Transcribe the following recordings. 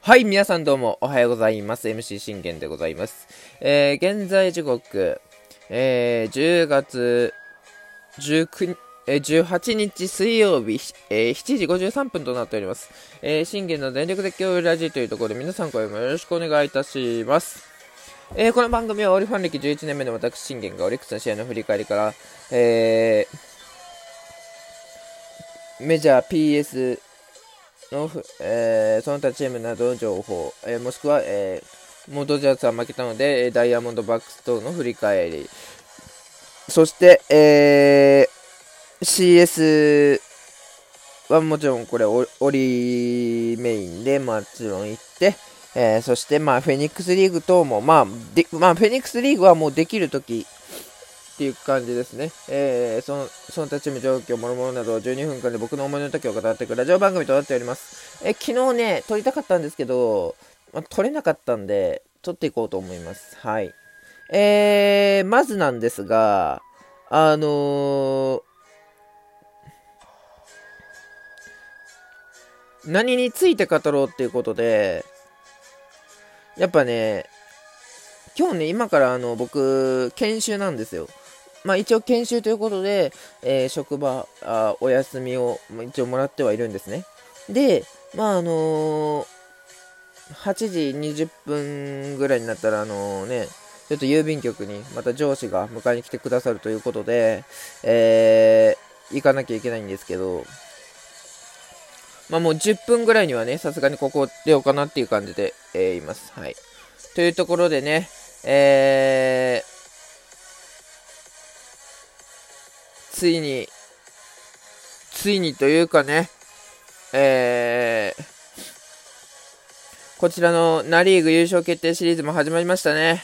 はい、皆さんどうもおはようございます。MC 信玄でございます。えー、現在時刻、えー、10月19、えー、18日水曜日、えー、7時53分となっております。えー、信玄の全力絶叫ラジというところで皆さん声もよろしくお願いいたします。えー、この番組はオリファン歴11年目の私信玄がオリックスの試合の振り返りから、えー、メジャー PS の、えー、その他チームなどの情報、えー、もしくは、えー、モードジャーズは負けたので、ダイヤモンドバックス等の振り返り、そして、えー、CS はもちろんこれオリメインでもちろん行って、えー、そしてまあフェニックスリーグ等も、まあ、でまあ、フェニックスリーグはもうできるときっていう感じですね。えー、その、その他チーム状況、もろもろなど、12分間で僕の思いの時を語っていくラジオ番組となっております。え昨日ね、撮りたかったんですけど、まあ、撮れなかったんで、撮っていこうと思います。はい。えー、まずなんですが、あのー、何について語ろうっていうことで、やっぱね、今日ね、今からあの僕、研修なんですよ。まあ、一応研修ということで、えー、職場あ、お休みを一応もらってはいるんですね。で、まああのー、8時20分ぐらいになったら、あのね、ちょっと郵便局にまた上司が迎えに来てくださるということで、えー、行かなきゃいけないんですけど、まあもう10分ぐらいにはね、さすがにここ出ようかなっていう感じで、えー、います。はい。というところでね、えー、ついに、ついにというかね、えー、こちらのナ・リーグ優勝決定シリーズも始まりましたね。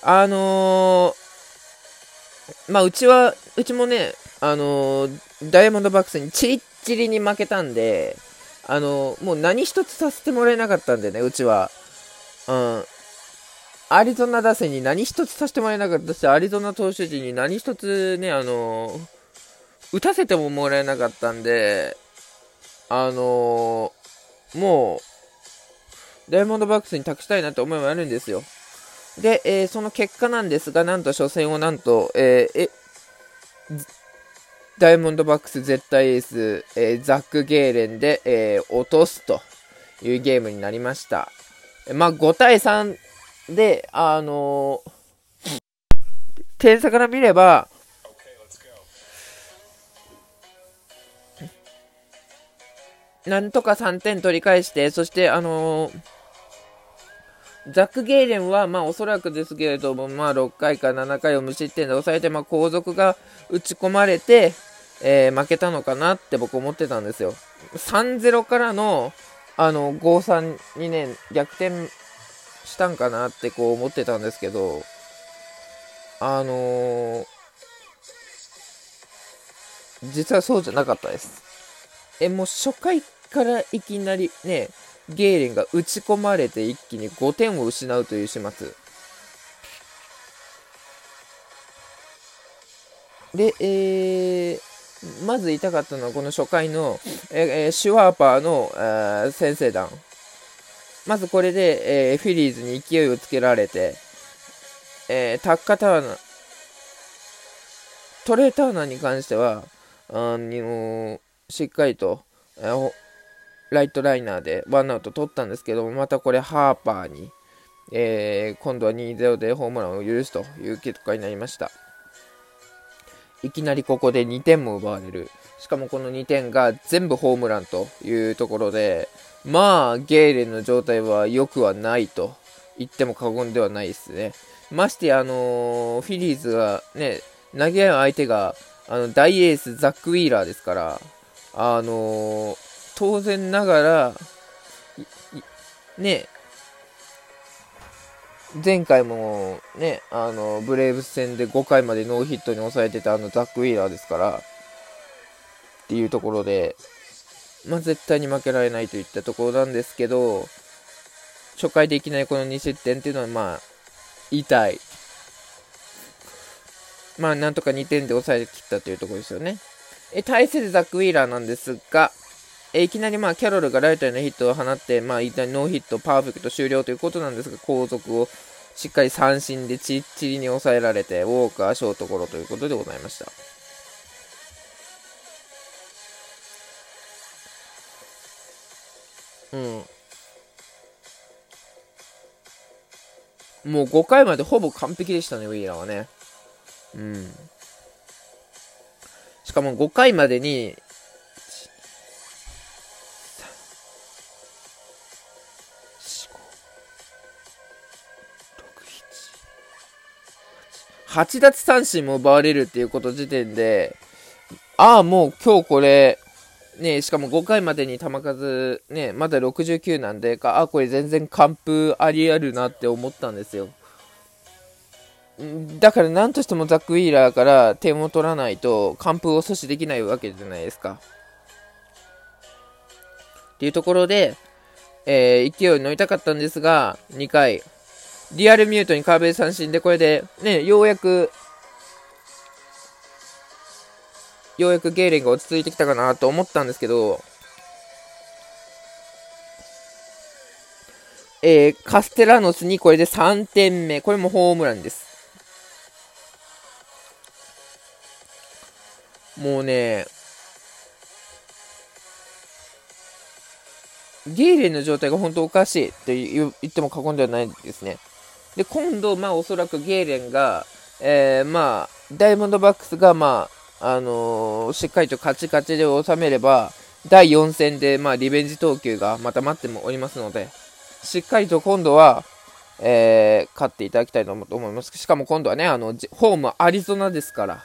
あのー、まあ、うちは、うちもね、あのー、ダイヤモンドバックスにチリッチリに負けたんで、あのー、もう何一つさせてもらえなかったんでね、うちは。うん。アリゾナ打線に何一つさせてもらえなかったし、アリゾナ投手陣に何一つね、あの打たせてももらえなかったんで、あのもう、ダイヤモンドバックスに託したいなって思いもあるんですよ。で、えー、その結果なんですが、なんと初戦をなんと、えー、え、ダイヤモンドバックス絶対エース、えー、ザック・ゲーレンで、え落とすというゲームになりました。まあ、5対3で、あのー、点差から見れば、なんとか3点取り返して、そして、あのー、ザック・ゲイレンは、まあ、おそらくですけれども、まあ、6回か7回を無失点で抑えて、まあ、後続が打ち込まれて、えー、負けたのかなって僕思ってたんですよ。3-0からの、あの、5-3にね、逆転したんかなってこう思ってたんですけど、あのー、実はそうじゃなかったです。え、もう初回からいきなりね、ゲーレンが打ち込まれて一気に5点を失うという始末。で、えー、まず言いたかったのはこの初回の、えー、シュワーパーの、えー、先制弾。まずこれで、えー、フィリーズに勢いをつけられて、えー、タッカターナ、トレーターナーに関しては、あのしっかりと、えー、ライトライナーでワンアウト取ったんですけども、またこれハーパーに、えー、今度は2-0でホームランを許すという結果になりました。いきなりここで2点も奪われる。しかもこの2点が全部ホームランというところで、まあ、ゲーレンの状態は良くはないと言っても過言ではないですね。ましてあのー、フィリーズがね、投げ合う相手が、あの、大エース、ザック・ウィーラーですから、あのー、当然ながら、ね、前回もね、あの、ブレーブス戦で5回までノーヒットに抑えてたあのザック・ウィーラーですから、っていうところで、まあ、絶対に負けられないといったところなんですけど、初回でいきなりこの2失点っていうのは、まあ、痛い。まあ、なんとか2点で抑え切ったというところですよね。え、対するザック・ウィーラーなんですが、えいきなりまあキャロルがライトへのヒットを放って、まあ、一体ノーヒット、パーフェクト終了ということなんですが、後続をしっかり三振でちっちりに抑えられて、ウォーカー、ショートゴロということでございました。うん。もう5回までほぼ完璧でしたね、ウィーラーはね。うん。しかも5回までに、8奪三振も奪われるっていうこと時点で、ああ、もう今日これ、ね、しかも5回までに球数、ね、まだ69なんで、ああ、これ全然完封ありあるなって思ったんですよ。だから何としてもザック・ウィーラーから点を取らないと完封を阻止できないわけじゃないですか。っていうところで、えー、勢いに乗りたかったんですが、2回、リアルミュートにカーベル三振で、これで、ね、ようやく、ようやくゲーレンが落ち着いてきたかなと思ったんですけど、えー、カステラノスにこれで3点目。これもホームランです。もうね、ゲーレンの状態が本当おかしいと言っても過言ではないですね。で、今度、まあ、おそらくゲーレンが、えー、まあ、ダイヤモンドバックスが、まあ、あのー、しっかりとカチカチで収めれば、第4戦で、まあ、リベンジ投球がまた待ってもおりますので、しっかりと今度は、えー、勝っていただきたいと思います。しかも今度はね、あの、ホームアリゾナですから、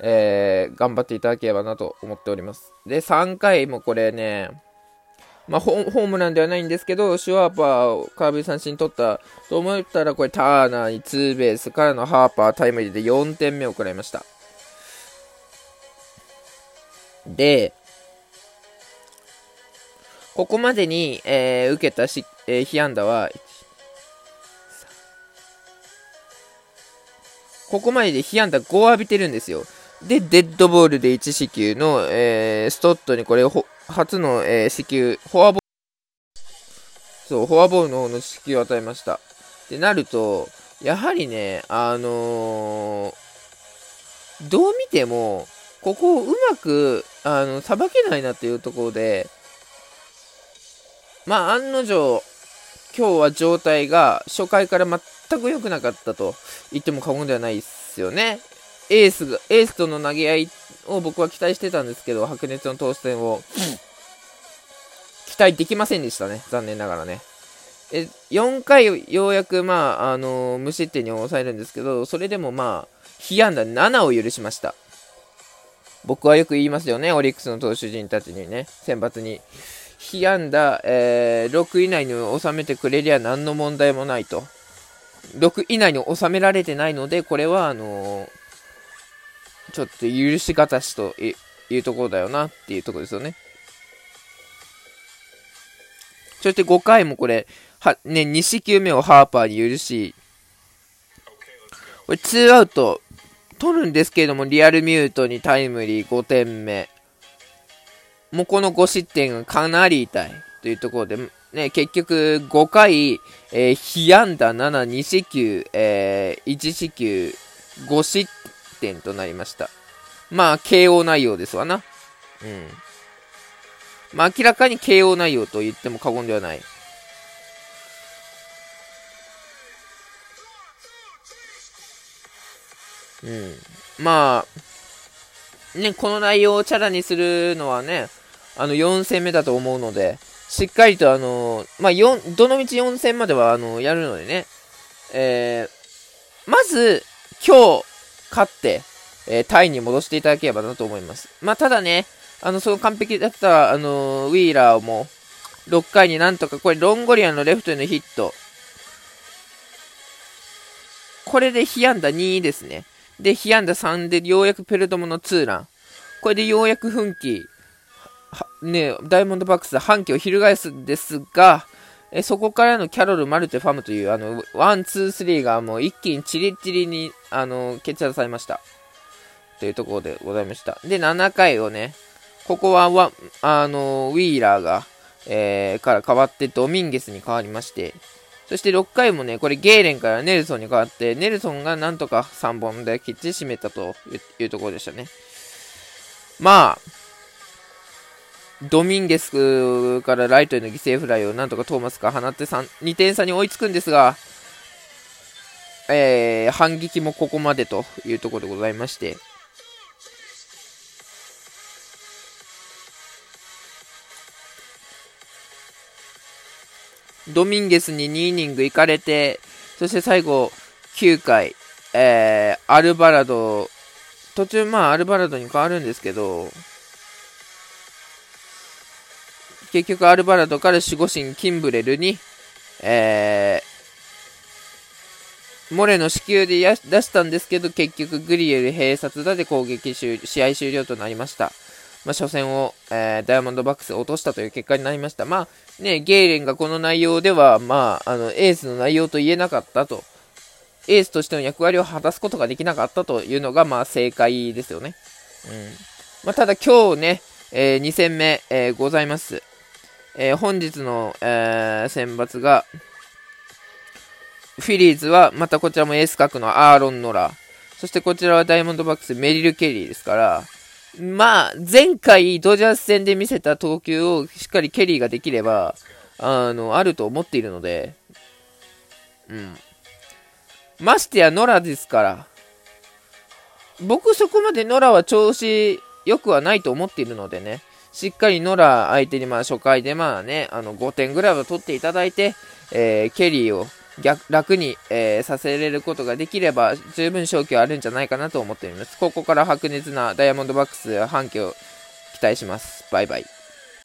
えー、頑張っていただければなと思っております。で、3回もこれね、まあ、ホームランではないんですけど、シュワーパーを空振り三振取ったと思ったら、これターナーにツーベースからのハーパータイムリーで4点目を食らいました。で、ここまでに、えー、受けたし、えー、被安打は、ここまでで被安打5浴びてるんですよ。で、デッドボールで1四球の、えー、ストットにこれを初の、えー、四球、フォアボール、そう、フォアボールの方の四球を与えました。ってなると、やはりね、あのー、どう見ても、ここをうまく、あの、さばけないなっていうところで、まあ、案の定、今日は状態が初回から全く良くなかったと言っても過言ではないですよね。エースが、エースとの投げ合いを僕は期待してたんですけど、白熱の投手戦を、期待できませんでしたね。残念ながらね。え、4回ようやく、まあ、あのー、無失点に抑えるんですけど、それでもまあ、被安打7を許しました。僕はよく言いますよね、オリックスの投手陣たちにね、選抜に。被安打、えー、6以内に収めてくれりゃ何の問題もないと。6以内に収められてないので、これは、あのーちょっと許しがたしというところだよなっていうところですよね。そして5回もこれ、は、ね、2四球目をハーパーに許し、これ2アウト取るんですけれども、リアルミュートにタイムリー5点目。もうこの5失点がかなり痛いというところで、ね、結局5回、えー、被安打7、2四球、えー、1四球、5失点となりました。まあ、KO 内容ですわな。うん。まあ、明らかに KO 内容と言っても過言ではない。うん。まあ、ね、この内容をチャラにするのはね、あの、4戦目だと思うので、しっかりとあの、まあ、4、どのみち4戦まではあの、やるのでね、えー、まず、今日、勝って、えー、タイに戻していただければなと思います。まあ、ただね、あの、その完璧だった、あのー、ウィーラーも、6回になんとか、これ、ロンゴリアのレフトへのヒット。これで被安打2ですね。で、被安打3で、ようやくペルトモのツーラン。これでようやく奮起、ね、ダイヤモンドバックス反旗を翻すんですが、えそこからのキャロル・マルテ・ファムという、あの、ワン、ツー、スリーがもう一気にチリチリに、あの、決着されました。というところでございました。で、7回をね、ここははあのウィーラーが、えー、から変わってドミンゲスに変わりまして、そして6回もね、これゲーレンからネルソンに変わって、ネルソンがなんとか3本できっちり締めたというところでしたね。まあ、ドミンゲスからライトへの犠牲フライをなんとかトーマスが放って2点差に追いつくんですが、えー、反撃もここまでというところでございまして、ドミンゲスに2イニング行かれて、そして最後、9回、えー、アルバラド、途中、まあ、アルバラドに変わるんですけど、結局、アルバラドから守護神キンブレルに、えー、モレの死球で出したんですけど、結局、グリエル閉殺打で攻撃試合終了となりました。まあ、初戦を、えー、ダイヤモンドバックス落としたという結果になりました。まあ、ね、ゲイレンがこの内容では、まあ、あの、エースの内容と言えなかったと。エースとしての役割を果たすことができなかったというのが、まあ、正解ですよね。うん。まあ、ただ今日ね、えー、2戦目、えー、ございます。えー、本日の、えー、選抜が、フィリーズは、またこちらもエース格のアーロン・ノラ。そしてこちらはダイヤモンドバックス、メリル・ケリーですから、まあ、前回ドジャース戦で見せた投球をしっかりケリーができれば、あの、あると思っているので、うん。ましてやノラですから、僕そこまでノラは調子良くはないと思っているのでね、しっかりノラ相手にまあ初回でまあね、あの5点ぐらいは取っていただいて、えー、ケリーを逆楽に、えー、させれることができれば十分勝機はあるんじゃないかなと思っております。ここから白熱なダイヤモンドバックス反響期待します。バイバイ。